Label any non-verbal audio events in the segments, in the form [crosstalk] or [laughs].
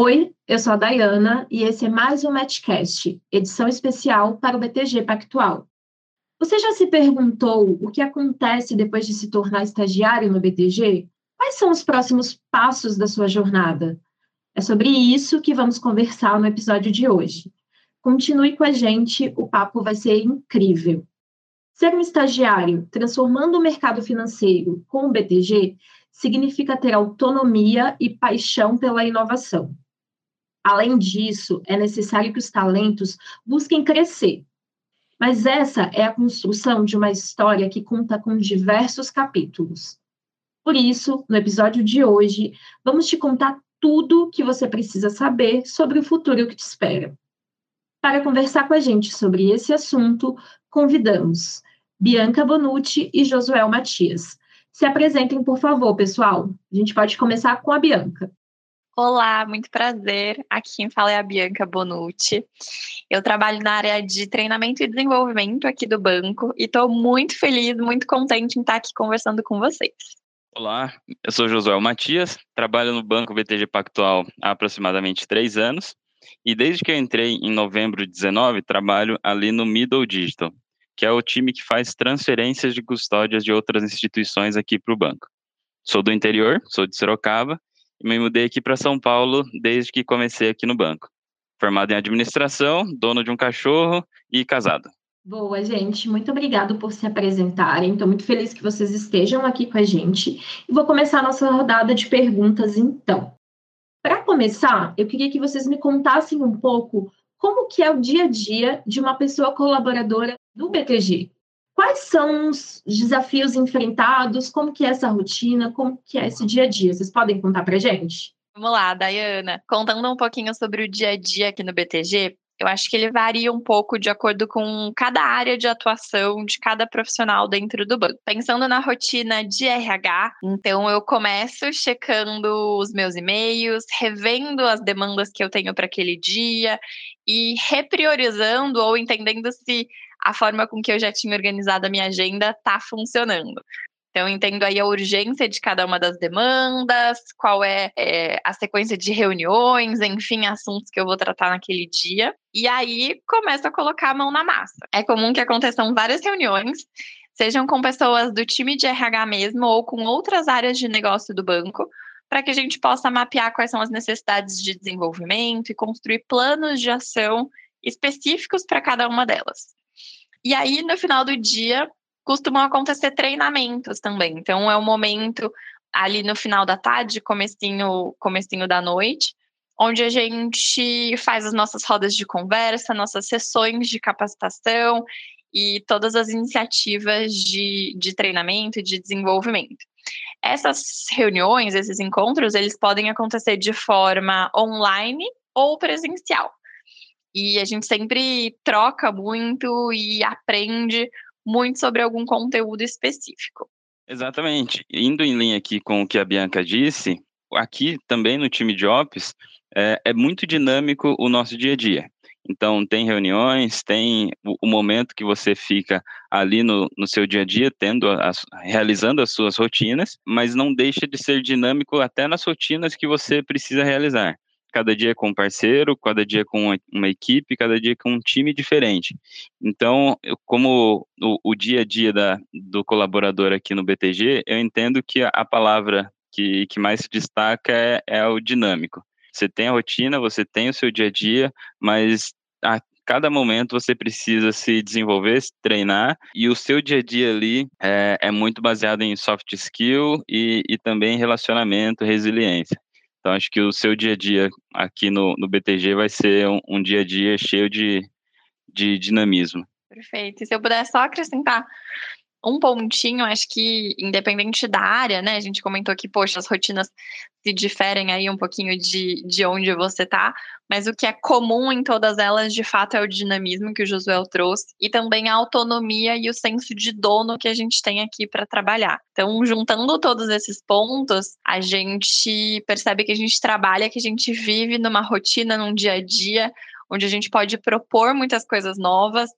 Oi, eu sou a Dayana e esse é mais um Matchcast, edição especial para o BTG Pactual. Você já se perguntou o que acontece depois de se tornar estagiário no BTG? Quais são os próximos passos da sua jornada? É sobre isso que vamos conversar no episódio de hoje. Continue com a gente, o papo vai ser incrível. Ser um estagiário transformando o mercado financeiro com o BTG significa ter autonomia e paixão pela inovação. Além disso, é necessário que os talentos busquem crescer. Mas essa é a construção de uma história que conta com diversos capítulos. Por isso, no episódio de hoje, vamos te contar tudo que você precisa saber sobre o futuro que te espera. Para conversar com a gente sobre esse assunto, convidamos Bianca Bonucci e Josuel Matias. Se apresentem, por favor, pessoal. A gente pode começar com a Bianca. Olá, muito prazer. Aqui quem fala é a Bianca Bonucci. Eu trabalho na área de treinamento e desenvolvimento aqui do banco e estou muito feliz, muito contente em estar aqui conversando com vocês. Olá, eu sou Josué Matias, trabalho no Banco BTG Pactual há aproximadamente três anos e desde que eu entrei em novembro de 19, trabalho ali no Middle Digital, que é o time que faz transferências de custódias de outras instituições aqui para o banco. Sou do interior, sou de Sorocaba me mudei aqui para São Paulo desde que comecei aqui no banco. Formado em administração, dono de um cachorro e casado. Boa, gente. Muito obrigado por se apresentarem. Estou muito feliz que vocês estejam aqui com a gente. E vou começar a nossa rodada de perguntas, então. Para começar, eu queria que vocês me contassem um pouco como que é o dia a dia de uma pessoa colaboradora do BTG. Quais são os desafios enfrentados? Como que é essa rotina? Como que é esse dia a dia? Vocês podem contar para gente? Vamos lá, Dayana. Contando um pouquinho sobre o dia a dia aqui no BTG, eu acho que ele varia um pouco de acordo com cada área de atuação de cada profissional dentro do banco. Pensando na rotina de RH, então eu começo checando os meus e-mails, revendo as demandas que eu tenho para aquele dia e repriorizando ou entendendo se a forma com que eu já tinha organizado a minha agenda está funcionando. Então, entendo aí a urgência de cada uma das demandas, qual é, é, a sequência de reuniões, enfim, assuntos que eu vou tratar naquele dia. E aí começo a colocar a mão na massa. É comum que aconteçam várias reuniões, sejam com pessoas do time de RH mesmo ou com outras áreas de negócio do banco, para que a gente possa mapear quais são as necessidades de desenvolvimento e construir planos de ação específicos para cada uma delas. E aí, no final do dia, costumam acontecer treinamentos também. Então, é o um momento ali no final da tarde, comecinho, comecinho da noite, onde a gente faz as nossas rodas de conversa, nossas sessões de capacitação e todas as iniciativas de, de treinamento e de desenvolvimento. Essas reuniões, esses encontros, eles podem acontecer de forma online ou presencial. E a gente sempre troca muito e aprende muito sobre algum conteúdo específico. Exatamente. Indo em linha aqui com o que a Bianca disse, aqui também no time de Ops, é, é muito dinâmico o nosso dia a dia. Então, tem reuniões, tem o, momento que você fica ali no, no seu dia a dia, tendo as, realizando as suas rotinas, mas não deixa de ser dinâmico até nas rotinas que você precisa realizar cada dia com um parceiro, cada dia com uma equipe, cada dia com um time diferente. Então, eu, como o, o, dia a dia da, do colaborador aqui no BTG, eu entendo que a, a palavra que, que mais se destaca é, é o dinâmico. Você tem a rotina, você tem o seu dia a dia, mas a cada momento você precisa se desenvolver, se treinar, e o seu dia a dia ali é, é muito baseado em soft skill e, e também relacionamento, resiliência. Então, acho que o seu dia a dia aqui no, no BTG vai ser um, um dia a dia cheio de, de dinamismo. Perfeito. E se eu puder só acrescentar um pontinho, acho que independente da área, né? A gente comentou que, poxa, as rotinas se diferem aí um pouquinho de, de onde você tá, mas o que é comum em todas elas, de fato, é o dinamismo que o Josué trouxe e também a autonomia e o senso de dono que a gente tem aqui para trabalhar. Então, juntando todos esses pontos, a gente percebe que a gente trabalha, que a gente vive numa rotina, num dia a dia, onde a gente pode propor muitas coisas novas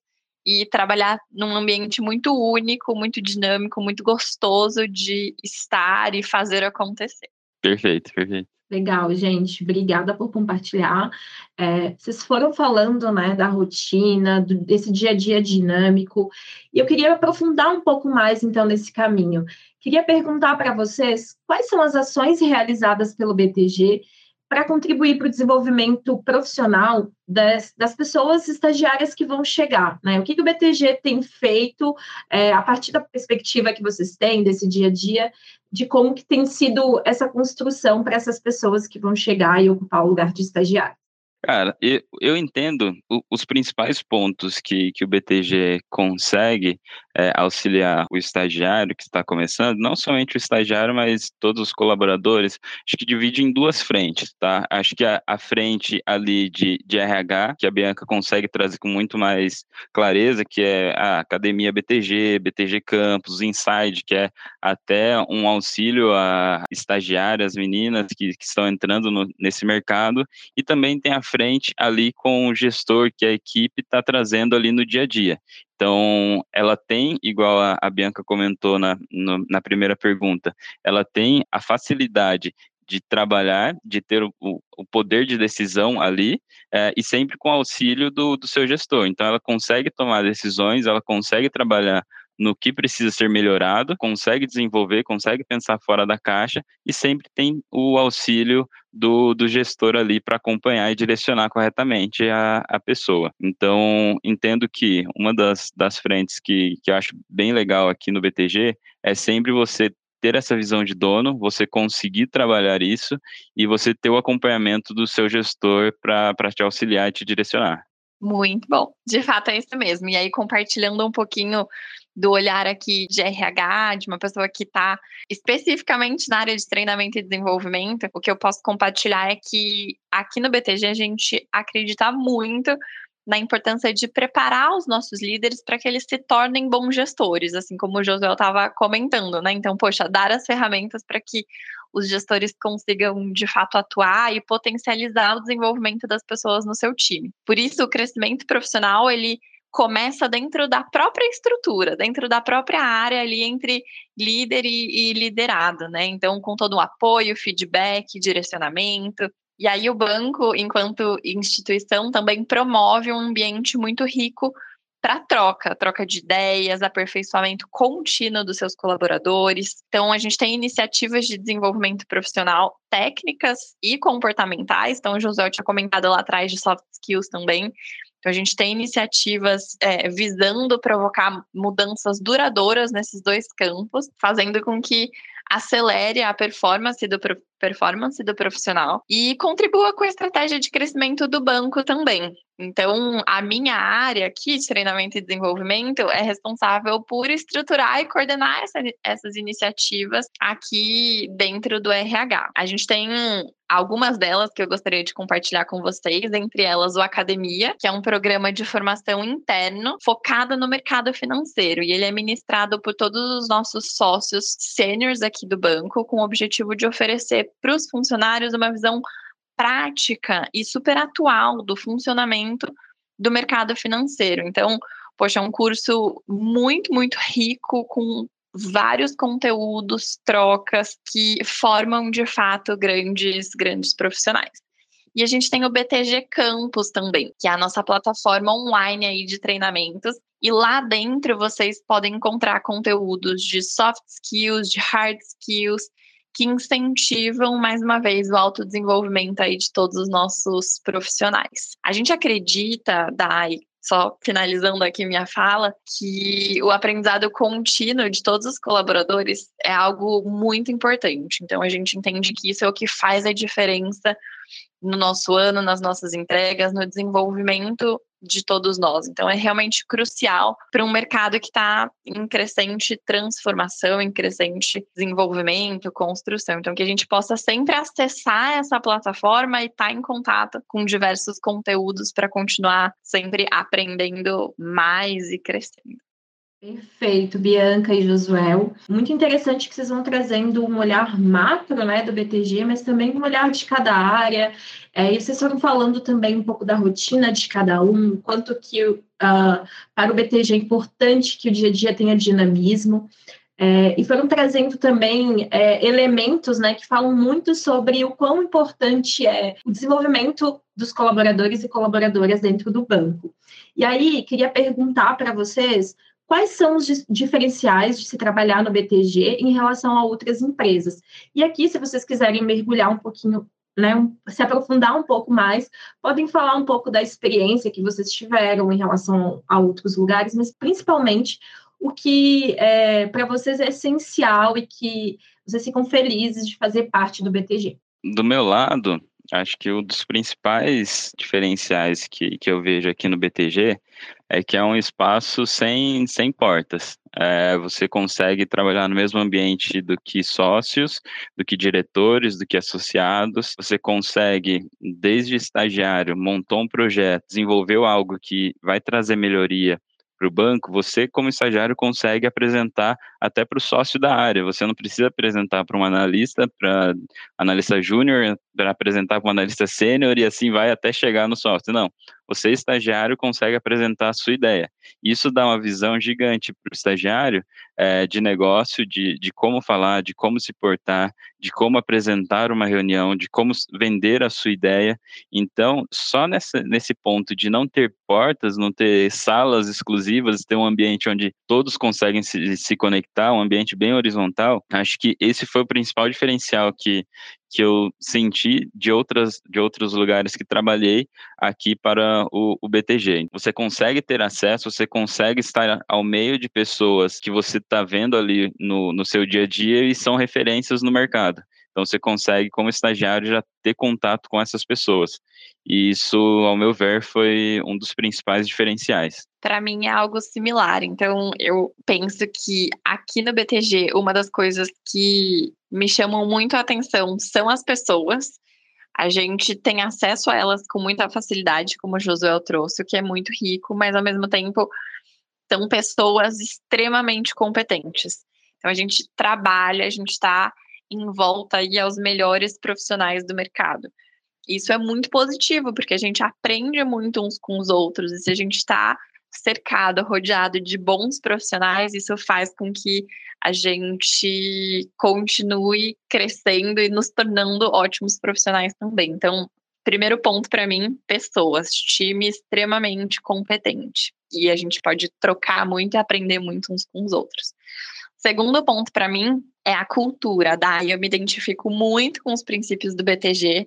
e trabalhar num ambiente muito único, muito dinâmico, muito gostoso de estar e fazer acontecer. Perfeito, perfeito. Legal, gente. Obrigada por compartilhar. É, vocês foram falando né, da rotina, do, desse dia a dia dinâmico, e eu queria aprofundar um pouco mais, então, nesse caminho. Queria perguntar para vocês quais são as ações realizadas pelo BTG para contribuir para o desenvolvimento profissional das, das, pessoas estagiárias que vão chegar. Né? O que, que o BTG tem feito é, a partir da perspectiva que vocês têm desse dia a dia, de como que tem sido essa construção para essas pessoas que vão chegar e ocupar o lugar de estagiário? Cara, eu, eu entendo o, os principais pontos que, que o BTG consegue é, auxiliar o estagiário que está começando, não somente o estagiário, mas todos os colaboradores, acho que divide em duas frentes, tá? Acho que a, a frente ali de, de RH, que a Bianca consegue trazer com muito mais clareza, que é a Academia BTG, BTG Campus, Inside, que é até um auxílio a estagiárias, meninas que, que estão entrando no, nesse mercado, e também tem a frente ali com o gestor que a equipe está trazendo ali no dia a dia. Então, ela tem, igual a, a Bianca comentou na, no, na primeira pergunta, ela tem a facilidade de trabalhar, de ter o, o poder de decisão ali, é, e sempre com auxílio do, do seu gestor. Então, ela consegue tomar decisões, ela consegue trabalhar no que precisa ser melhorado, consegue desenvolver, consegue pensar fora da caixa e sempre tem o auxílio do, do gestor ali para acompanhar e direcionar corretamente a, a pessoa. Então, entendo que uma das, das frentes que, que eu acho bem legal aqui no BTG é sempre você ter essa visão de dono, você conseguir trabalhar isso e você ter o acompanhamento do seu gestor para te auxiliar e te direcionar. Muito bom. De fato, é isso mesmo. E aí, compartilhando um pouquinho do olhar aqui de RH, de uma pessoa que está especificamente na área de treinamento e desenvolvimento, o que eu posso compartilhar é que aqui no BTG a gente acredita muito na importância de preparar os nossos líderes para que eles se tornem bons gestores, assim como o Josué estava comentando, né? Então, poxa, dar as ferramentas para que os gestores consigam de fato atuar e potencializar o desenvolvimento das pessoas no seu time. Por isso, o crescimento profissional ele começa dentro da própria estrutura, dentro da própria área ali entre líder e, e liderado, né? Então, com todo o apoio, feedback, direcionamento. E aí o banco, enquanto instituição, também promove um ambiente muito rico para troca, troca de ideias, aperfeiçoamento contínuo dos seus colaboradores. Então, a gente tem iniciativas de desenvolvimento profissional técnicas e comportamentais. Então, o José tinha comentado lá atrás de soft skills também. Então, a gente tem iniciativas é, visando provocar mudanças duradouras nesses dois campos, fazendo com que acelere a performance do, performance do profissional e contribua com a estratégia de crescimento do banco também. Então, a minha área aqui de treinamento e desenvolvimento é responsável por estruturar e coordenar essa, essas iniciativas aqui dentro do RH. A gente tem algumas delas que eu gostaria de compartilhar com vocês, entre elas o Academia, que é um programa de formação interno focado no mercado financeiro, e ele é ministrado por todos os nossos sócios sêniores aqui do banco, com o objetivo de oferecer para os funcionários uma visão prática e super atual do funcionamento do mercado financeiro. Então, poxa, é um curso muito, muito rico, com vários conteúdos, trocas que formam de fato grandes, grandes profissionais. E a gente tem o BTG Campus também, que é a nossa plataforma online aí de treinamentos. E lá dentro vocês podem encontrar conteúdos de soft skills, de hard skills, que incentivam, mais uma vez, o autodesenvolvimento aí de todos os nossos profissionais. A gente acredita, Dai, só finalizando aqui minha fala, que o aprendizado contínuo de todos os colaboradores é algo muito importante. Então, a gente entende que isso é o que faz a diferença no nosso ano, nas nossas entregas, no desenvolvimento de todos nós. Então, é realmente crucial para um mercado que está em crescente transformação, em crescente desenvolvimento, construção. Então, que a gente possa sempre acessar essa plataforma e estar tá em contato com diversos conteúdos para continuar sempre aprendendo mais e crescendo. Perfeito, Bianca e Josuel. Muito interessante que vocês vão trazendo um olhar macro né, do BTG, mas também um olhar de cada área. É, e vocês foram falando também um pouco da rotina de cada um, quanto que uh, para o BTG é importante que o dia a dia tenha dinamismo. É, e foram trazendo também é, elementos né, que falam muito sobre o quão importante é o desenvolvimento dos colaboradores e colaboradoras dentro do banco. E aí, queria perguntar para vocês quais são os diferenciais de se trabalhar no BTG em relação a outras empresas. E aqui, se vocês quiserem mergulhar um pouquinho, né, se aprofundar um pouco mais, podem falar um pouco da experiência que vocês tiveram em relação a outros lugares, mas principalmente o que é, para vocês é essencial e que vocês ficam felizes de fazer parte do BTG. Do meu lado, acho que um dos principais diferenciais que, que eu vejo aqui no BTG é que é um espaço sem, sem portas. É, você consegue trabalhar no mesmo ambiente do que sócios, do que diretores, do que associados. Você consegue, desde estagiário, montou um projeto, desenvolveu algo que vai trazer melhoria para o banco, você, como estagiário, consegue apresentar até para o sócio da área. Você não precisa apresentar para um analista, para analista júnior, para apresentar para um analista sênior e assim vai até chegar no sócio. Não. Você, estagiário, consegue apresentar a sua ideia. Isso dá uma visão gigante para o estagiário é, de negócio, de, de como falar, de como se portar, de como apresentar uma reunião, de como vender a sua ideia. Então, só nessa, nesse ponto de não ter portas, não ter salas exclusivas, ter um ambiente onde todos conseguem se, se conectar, um ambiente bem horizontal, acho que esse foi o principal diferencial que, que eu senti de, outras, de outros lugares que trabalhei aqui para o, o BTG. Você consegue ter acesso, você consegue estar ao meio de pessoas que você está vendo ali no, no seu dia a dia e são referências no mercado. Então você consegue, como estagiário, já ter contato com essas pessoas. E isso, ao meu ver, foi um dos principais diferenciais. Para mim é algo similar. Então eu penso que aqui no BTG, uma das coisas que me chamam muito a atenção são as pessoas. A gente tem acesso a elas com muita facilidade, como o Josué trouxe, o que é muito rico, mas ao mesmo tempo são pessoas extremamente competentes. Então a gente trabalha, a gente está em volta aí aos melhores profissionais do mercado. Isso é muito positivo, porque a gente aprende muito uns com os outros, e se a gente está cercado, rodeado de bons profissionais, isso faz com que a gente continue crescendo e nos tornando ótimos profissionais também. Então, primeiro ponto para mim, pessoas, time extremamente competente. E a gente pode trocar muito e aprender muito uns com os outros. Segundo ponto para mim é a cultura. Daí eu me identifico muito com os princípios do BTG.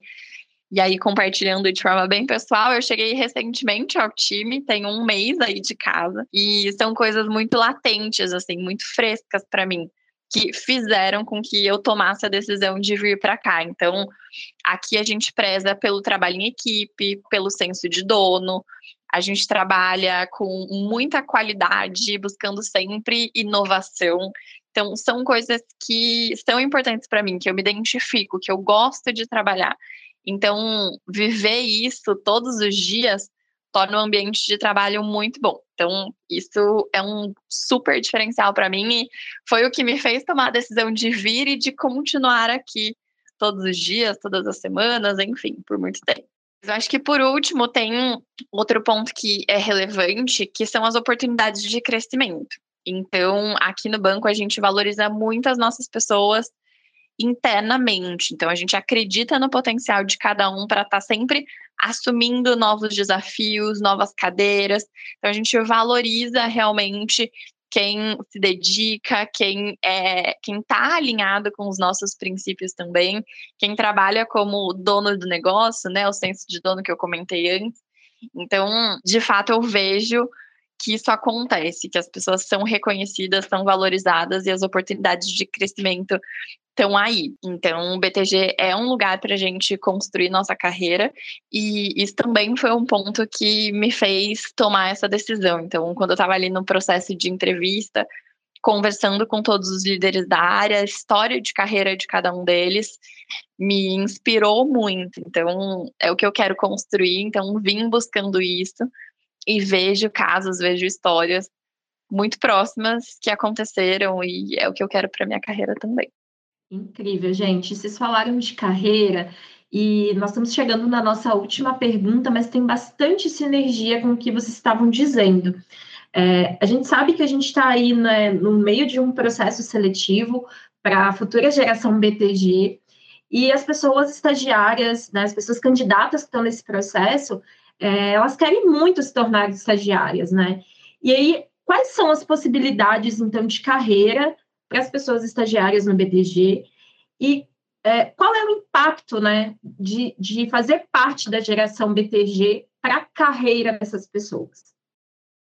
E aí, compartilhando de forma bem pessoal, eu cheguei recentemente ao time, tem um mês aí de casa, e são coisas muito latentes, assim, muito frescas para mim, que fizeram com que eu tomasse a decisão de vir para cá. Então, aqui a gente preza pelo trabalho em equipe, pelo senso de dono, a gente trabalha com muita qualidade, buscando sempre inovação. Então, são coisas que são importantes para mim, que eu me identifico, que eu gosto de trabalhar. Então, viver isso todos os dias torna o ambiente de trabalho muito bom. Então, isso é um super diferencial para mim e foi o que me fez tomar a decisão de vir e de continuar aqui todos os dias, todas as semanas, enfim, por muito tempo. Eu acho que por último tem outro ponto que é relevante, que são as oportunidades de crescimento. Então, aqui no banco a gente valoriza muito as nossas pessoas internamente. Então, a gente acredita no potencial de cada um para estar tá sempre assumindo novos desafios, novas cadeiras. Então, a gente valoriza realmente quem se dedica, quem é, quem está alinhado com os nossos princípios também, quem trabalha como dono do negócio, né, o senso de dono que eu comentei antes. Então, de fato, eu vejo que isso acontece, que as pessoas são reconhecidas, são valorizadas e as oportunidades de crescimento estão aí. Então, o BTG é um lugar para a gente construir nossa carreira e isso também foi um ponto que me fez tomar essa decisão. Então, quando eu estava ali no processo de entrevista, conversando com todos os líderes da área, a história de carreira de cada um deles me inspirou muito. Então, é o que eu quero construir. Então, vim buscando isso e vejo casos, vejo histórias muito próximas que aconteceram e é o que eu quero para minha carreira também. Incrível, gente. Vocês falaram de carreira e nós estamos chegando na nossa última pergunta, mas tem bastante sinergia com o que vocês estavam dizendo. É, a gente sabe que a gente está aí né, no meio de um processo seletivo para a futura geração BTG, e as pessoas estagiárias, né, as pessoas candidatas que estão nesse processo, é, elas querem muito se tornar estagiárias, né? E aí, quais são as possibilidades, então, de carreira para as pessoas estagiárias no BTG? E é, qual é o impacto, né, de, de fazer parte da geração BTG para a carreira dessas pessoas?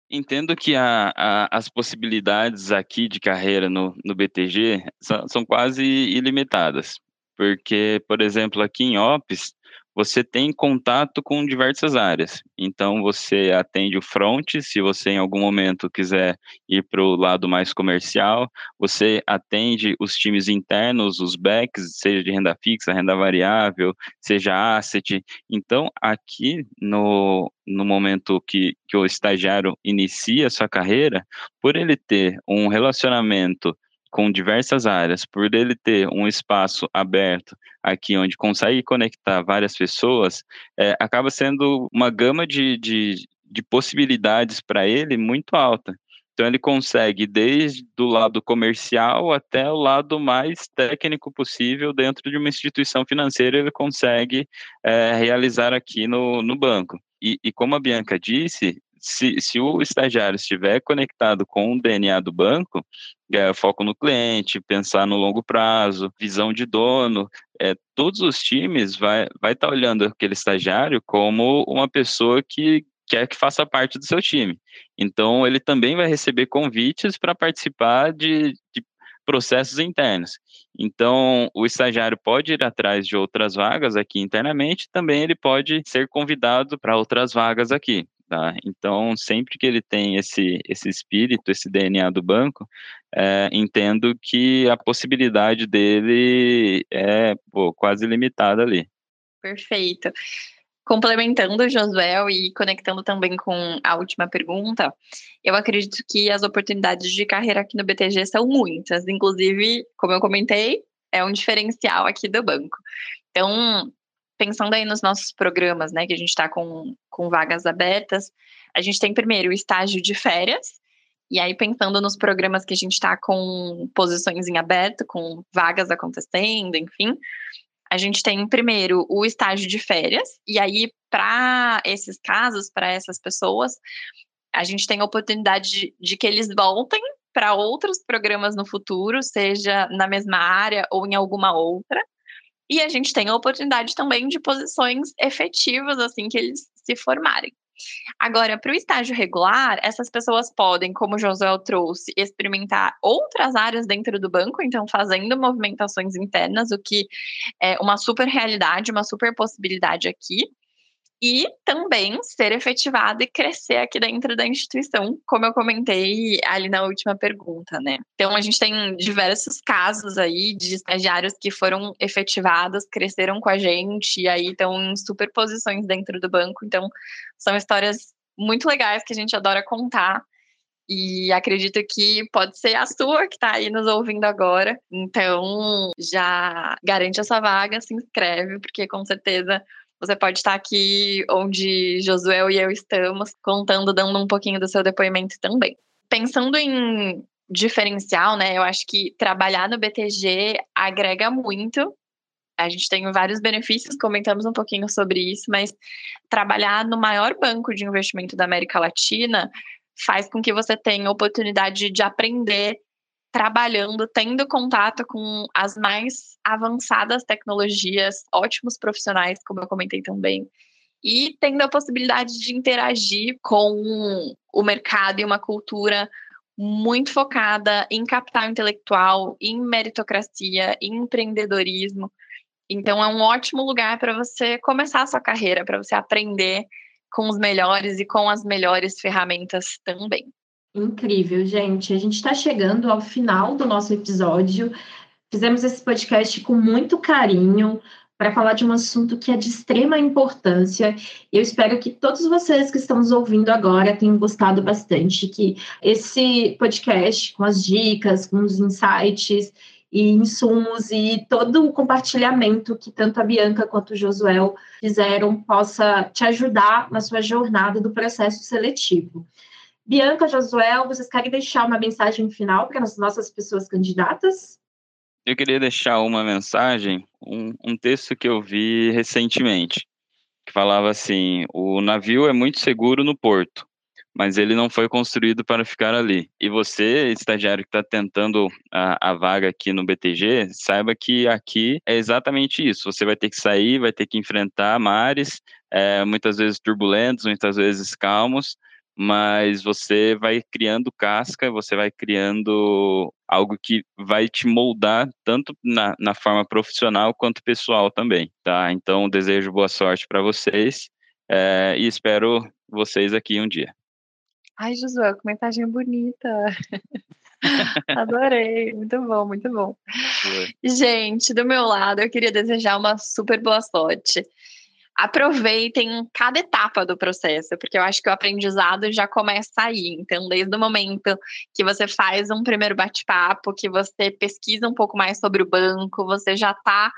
Entendo que a, a, as possibilidades aqui de carreira no, no BTG são, são, quase ilimitadas, porque, por exemplo, aqui em Ops, você tem contato com diversas áreas. Então, você atende o front, se você em algum momento quiser ir para o lado mais comercial, você atende os times internos, os backs, seja de renda fixa, renda variável, seja asset. Então, aqui no, no momento que, que o estagiário inicia sua carreira, por ele ter um relacionamento com diversas áreas, por ele ter um espaço aberto aqui onde consegue conectar várias pessoas, é, acaba sendo uma gama de, de, de possibilidades para ele muito alta. Então ele consegue desde o lado comercial até o lado mais técnico possível dentro de uma instituição financeira ele consegue é, realizar aqui no, no banco. E, e como a Bianca disse, se, se o estagiário estiver conectado com o DNA do banco, é, foco no cliente, pensar no longo prazo, visão de dono, é, todos os times vai estar vai tá olhando aquele estagiário como uma pessoa que quer que faça parte do seu time. Então, ele também vai receber convites para participar de, de processos internos. Então, o estagiário pode ir atrás de outras vagas aqui internamente, também ele pode ser convidado para outras vagas aqui. Tá? Então, sempre que ele tem esse, esse espírito, esse DNA do banco, é, entendo que a possibilidade dele é pô, quase limitada ali. Perfeito. Complementando o Josué e conectando também com a última pergunta, eu acredito que as oportunidades de carreira aqui no BTG são muitas. Inclusive, como eu comentei, é um diferencial aqui do banco. Então, pensando aí nos nossos programas, né, que a gente está com, com vagas abertas, a gente tem primeiro o estágio de férias, e aí pensando nos programas que a gente está com posições em aberto, com vagas acontecendo, enfim, a gente tem primeiro o estágio de férias, e aí para esses casos, para essas pessoas, a gente tem a oportunidade de, de que eles voltem para outros programas no futuro, seja na mesma área ou em alguma outra. E a gente tem a oportunidade também de posições efetivas assim que eles se formarem. Agora, para o estágio regular, essas pessoas podem, como o Josué trouxe, experimentar outras áreas dentro do banco, então fazendo movimentações internas, o que é uma super realidade, uma super possibilidade aqui e também ser efetivada e crescer aqui dentro da instituição, como eu comentei ali na última pergunta, né? Então a gente tem diversos casos aí de estagiários que foram efetivados, cresceram com a gente e aí estão em superposições dentro do banco, então são histórias muito legais que a gente adora contar. E acredito que pode ser a sua que está aí nos ouvindo agora. Então, já garante a sua vaga, se inscreve, porque com certeza você pode estar aqui onde Josué e eu estamos, contando, dando um pouquinho do seu depoimento também. Pensando em diferencial, né? Eu acho que trabalhar no BTG agrega muito. A gente tem vários benefícios, comentamos um pouquinho sobre isso, mas trabalhar no maior banco de investimento da América Latina faz com que você tenha oportunidade de aprender trabalhando, tendo contato com as mais avançadas tecnologias, ótimos profissionais, como eu comentei também, e tendo a possibilidade de interagir com o mercado e uma cultura muito focada em capital intelectual, em meritocracia, em empreendedorismo. Então é um ótimo lugar para você começar a sua carreira, para você aprender com os melhores e com as melhores ferramentas também. Incrível, gente. A gente está chegando ao final do nosso episódio. Fizemos esse podcast com muito carinho para falar de um assunto que é de extrema importância. Eu espero que todos vocês que estão nos ouvindo agora tenham gostado bastante, que esse podcast, com as dicas, com os insights e insumos e todo o compartilhamento que tanto a Bianca quanto o Josuel fizeram, possa te ajudar na sua jornada do processo seletivo. Bianca, Josuel, vocês querem deixar uma mensagem final para as nossas pessoas candidatas? Eu queria deixar uma mensagem, um, um texto que eu vi recentemente, que falava assim: o navio é muito seguro no porto, mas ele não foi construído para ficar ali. E você, estagiário que está tentando a, a, vaga aqui no BTG, saiba que aqui é exatamente isso. Você vai ter que sair, vai ter que enfrentar mares, é, muitas vezes turbulentos, muitas vezes calmos, mas você vai criando casca, você vai criando algo que vai te moldar tanto na, na forma profissional quanto pessoal também, tá? Então, desejo boa sorte para vocês é, e espero vocês aqui um dia. Ai, Josué, que mensagem bonita. [laughs] Adorei, muito bom, muito bom. Gente, do meu lado, eu queria desejar uma super boa sorte aproveitem cada etapa do processo, porque eu acho que o aprendizado já começa aí. Então, desde o momento que você faz um primeiro bate-papo, que você pesquisa um pouco mais sobre o banco, você já está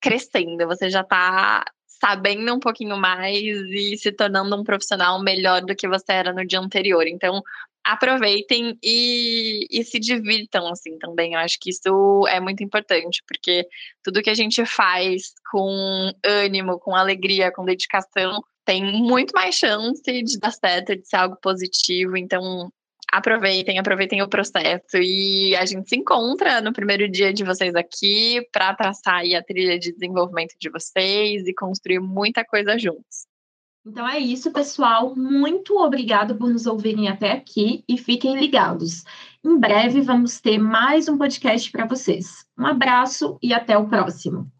crescendo, você já está sabendo um pouquinho mais e se tornando um profissional melhor do que você era no dia anterior. Então, aproveitem e, e, se divirtam assim também. Eu acho que isso é muito importante, porque tudo que a gente faz com ânimo, com alegria, com dedicação, tem muito mais chance de dar certo, de ser algo positivo. Então, aproveitem, aproveitem o processo e a gente se encontra no primeiro dia de vocês aqui para traçar a trilha de desenvolvimento de vocês e construir muita coisa juntos. Então é isso, pessoal. Muito obrigado por nos ouvirem até aqui e fiquem ligados. Em breve vamos ter mais um podcast para vocês. Um abraço e até o próximo.